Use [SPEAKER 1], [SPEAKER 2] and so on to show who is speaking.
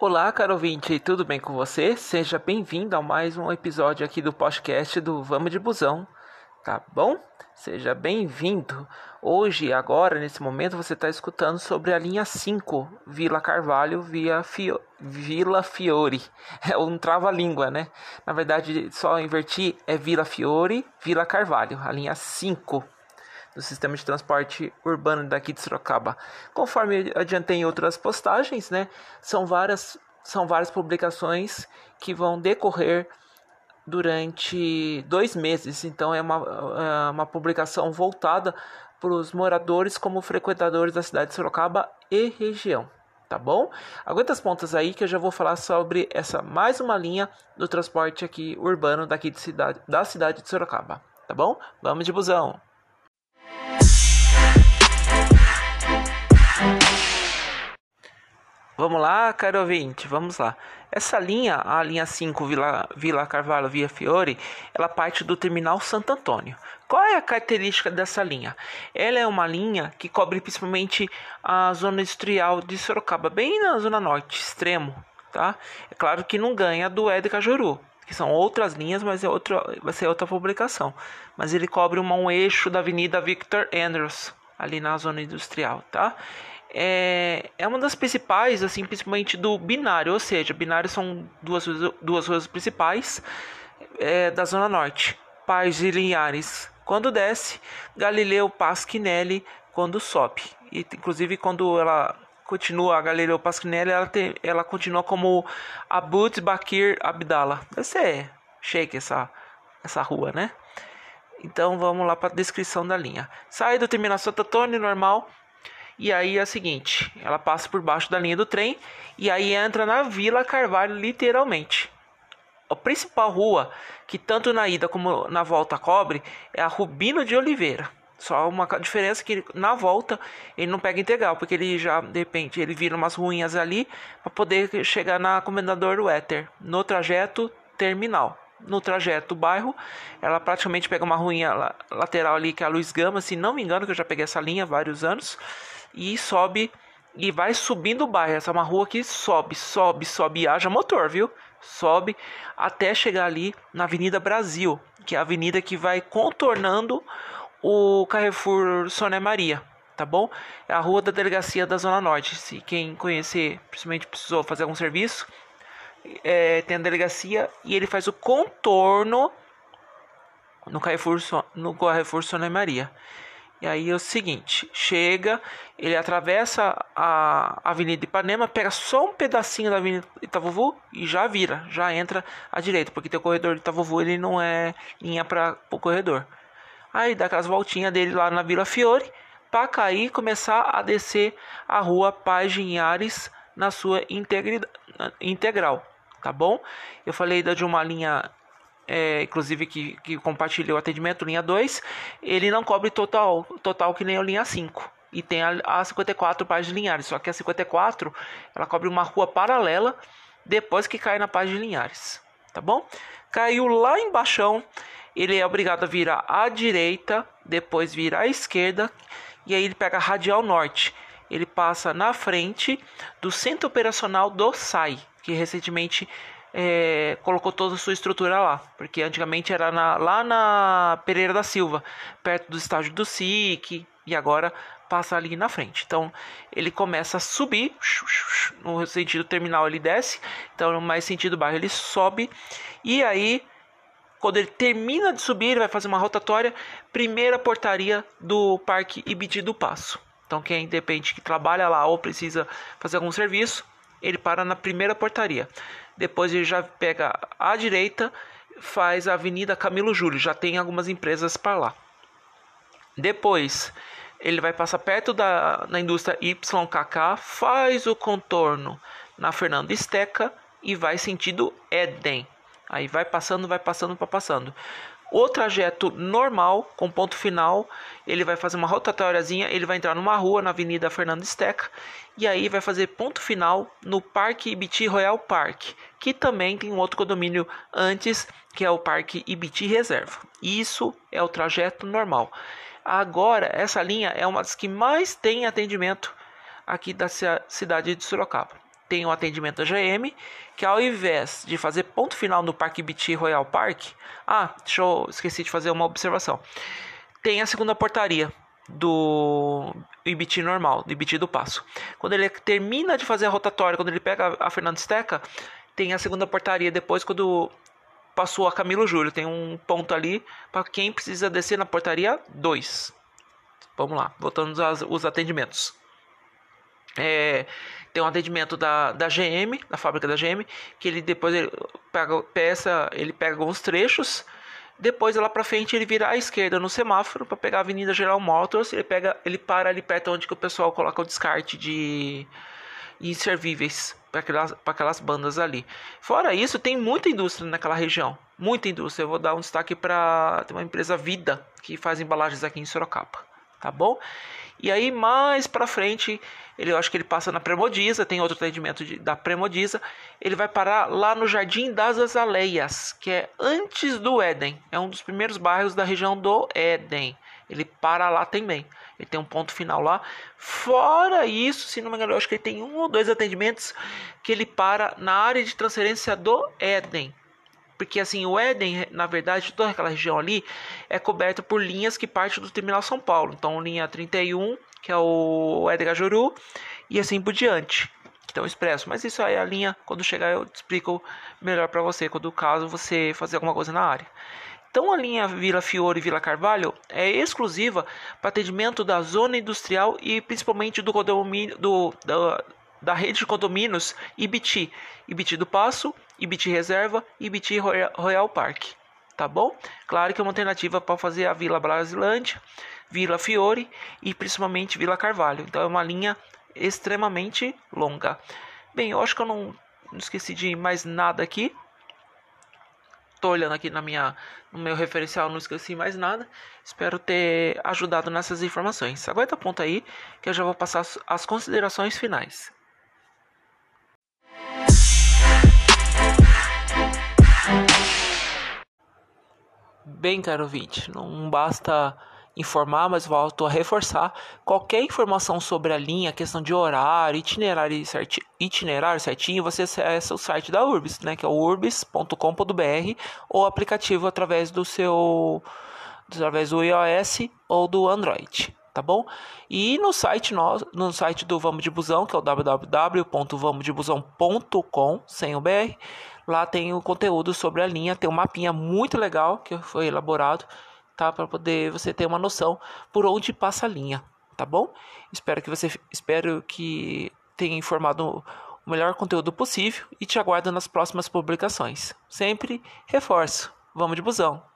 [SPEAKER 1] Olá, caro ouvinte, tudo bem com você? Seja bem-vindo a mais um episódio aqui do podcast do Vamos de Busão, tá bom? Seja bem-vindo. Hoje, agora, nesse momento, você está escutando sobre a linha 5, Vila Carvalho via Fio... Vila Fiore. É um trava-língua, né? Na verdade, só invertir é Vila Fiore, Vila Carvalho, a linha 5 do sistema de transporte urbano daqui de Sorocaba. Conforme adiantei em outras postagens, né, são várias são várias publicações que vão decorrer durante dois meses. Então é uma, é uma publicação voltada para os moradores como frequentadores da cidade de Sorocaba e região. Tá bom? Aguenta as pontas aí que eu já vou falar sobre essa mais uma linha do transporte aqui urbano daqui de cidade, da cidade de Sorocaba. Tá bom? Vamos de busão! Vamos lá, caro ouvinte, vamos lá. Essa linha, a linha 5 Vila, Vila Carvalho Via Fiore, ela parte do terminal Santo Antônio. Qual é a característica dessa linha? Ela é uma linha que cobre principalmente a zona industrial de Sorocaba, bem na zona norte, extremo, tá? É claro que não ganha do Ed Cajuru, que são outras linhas, mas é outra, vai ser outra publicação. Mas ele cobre uma, um eixo da Avenida Victor Andrews, ali na zona industrial, tá? É, é uma das principais, assim, principalmente do binário, ou seja, binário são duas, duas ruas principais é, da Zona Norte, Paz e Linhares quando desce, Galileu Pasquinelli quando sobe. E, inclusive, quando ela continua a Galileu Pasquinelli, ela, tem, ela continua como Abud Bakir Abdallah. Deve ser shake essa, essa rua, né? Então vamos lá para a descrição da linha. Sai do terminal Santo Antônio normal, e aí é o seguinte, ela passa por baixo da linha do trem e aí entra na Vila Carvalho literalmente. A principal rua que tanto na ida como na volta cobre é a Rubino de Oliveira. Só uma diferença que na volta ele não pega integral, porque ele já, de repente, ele vira umas ruínas ali para poder chegar na Comendador do Éter, no trajeto terminal. No trajeto bairro, ela praticamente pega uma ruína lateral ali que é a Luiz Gama, se não me engano, que eu já peguei essa linha há vários anos e sobe e vai subindo o bairro. Essa é uma rua que sobe, sobe, sobe, haja motor, viu? Sobe até chegar ali na Avenida Brasil, que é a avenida que vai contornando o Carrefour Sônia Maria, tá bom? É a rua da delegacia da Zona Norte. Se quem conhecer, principalmente precisou fazer algum serviço, é, tem a delegacia e ele faz o contorno no Carrefour, no Carrefour Sônia Maria. E aí é o seguinte, chega, ele atravessa a Avenida Ipanema, pega só um pedacinho da Avenida Itavuvu e já vira, já entra à direita, porque tem o corredor de Itavuvu, ele não é linha para o corredor. Aí dá aquelas voltinhas dele lá na Vila Fiore, para cair e começar a descer a rua Paz Ares na sua integral, tá bom? Eu falei de uma linha é, inclusive que, que compartilhou o atendimento, linha 2, ele não cobre total, total que nem a linha 5. E tem a, a 54 páginas de Linhares, só que a 54 ela cobre uma rua paralela depois que cai na página de Linhares, tá bom? Caiu lá embaixo, ele é obrigado a virar à direita, depois virar à esquerda e aí ele pega a radial norte. Ele passa na frente do centro operacional do SAI, que recentemente é, colocou toda a sua estrutura lá, porque antigamente era na, lá na Pereira da Silva, perto do estádio do SIC, e agora passa ali na frente. Então ele começa a subir, no sentido terminal ele desce, então no mais sentido bairro ele sobe, e aí quando ele termina de subir, ele vai fazer uma rotatória, primeira portaria do Parque Ibiti do Passo. Então quem depende que trabalha lá ou precisa fazer algum serviço, ele para na primeira portaria. Depois ele já pega à direita, faz a Avenida Camilo Júlio, já tem algumas empresas para lá. Depois ele vai passar perto da na indústria YKK, faz o contorno na Fernando Esteca e vai sentido Éden. Aí vai passando, vai passando, vai passando. O trajeto normal, com ponto final, ele vai fazer uma rotatóriazinha, ele vai entrar numa rua na Avenida Fernando Esteca e aí vai fazer ponto final no Parque Ibiti Royal Park, que também tem um outro condomínio antes, que é o Parque Ibiti Reserva. Isso é o trajeto normal. Agora, essa linha é uma das que mais tem atendimento aqui da cidade de Sorocaba. Tem o atendimento da GM, que ao invés de fazer ponto final no Parque Biti Royal Park, ah, deixa eu esqueci de fazer uma observação. Tem a segunda portaria do Ibiti normal, do Ibiti do Passo. Quando ele termina de fazer a rotatória, quando ele pega a Fernando Steca, tem a segunda portaria depois quando passou a Camilo Júlio, tem um ponto ali para quem precisa descer na portaria 2. Vamos lá, voltando aos, os atendimentos. É, tem um atendimento da, da GM, da fábrica da GM, que ele depois ele pega peça, ele pega alguns trechos, depois lá para frente ele vira à esquerda no semáforo para pegar a Avenida Geral Motors, ele pega, ele para ali perto onde que o pessoal coloca o descarte de inservíveis para aquelas, aquelas bandas ali. Fora isso, tem muita indústria naquela região, muita indústria. Eu vou dar um destaque para uma empresa Vida que faz embalagens aqui em Sorocaba, tá bom? E aí mais para frente, ele eu acho que ele passa na Premodiza, tem outro atendimento de, da Premodiza, ele vai parar lá no Jardim das Azaleias, que é antes do Éden, é um dos primeiros bairros da região do Éden. Ele para lá também. Ele tem um ponto final lá. Fora isso, se não me engano, eu acho que ele tem um ou dois atendimentos que ele para na área de transferência do Éden. Porque assim, o Éden, na verdade, toda aquela região ali é coberta por linhas que partem do terminal São Paulo. Então, linha 31, que é o Éden Gajuru, e assim por diante. Então, expresso. Mas isso aí é a linha, quando chegar eu explico melhor para você, quando caso você fazer alguma coisa na área. Então, a linha Vila Fiore e Vila Carvalho é exclusiva para atendimento da zona industrial e principalmente do condomínio do, da, da rede de condomínios Ibiti, Ibiti do Passo, Ibiti Reserva e Ibiti Royal Park, tá bom? Claro que é uma alternativa para fazer a Vila Brasilândia, Vila Fiore e principalmente Vila Carvalho. Então é uma linha extremamente longa. Bem, eu acho que eu não, não esqueci de mais nada aqui. Tô olhando aqui na minha, no meu referencial, não esqueci mais nada. Espero ter ajudado nessas informações. Aguenta ponto aí que eu já vou passar as considerações finais. Bem, caro ouvinte, não basta informar, mas volto a reforçar. Qualquer informação sobre a linha, questão de horário, itinerário, certi itinerário certinho, você acessa o site da Urbis, né, que é o urbis.com.br ou aplicativo através do seu através do iOS ou do Android, tá bom? E no site nós, no site do Vamos de Busão, que é o www.vamosdebusão.com, sem o BR, Lá tem o conteúdo sobre a linha, tem um mapinha muito legal que foi elaborado, tá? Para poder você ter uma noção por onde passa a linha, tá bom? Espero que você espero que tenha informado o melhor conteúdo possível e te aguardo nas próximas publicações. Sempre reforço. Vamos de busão.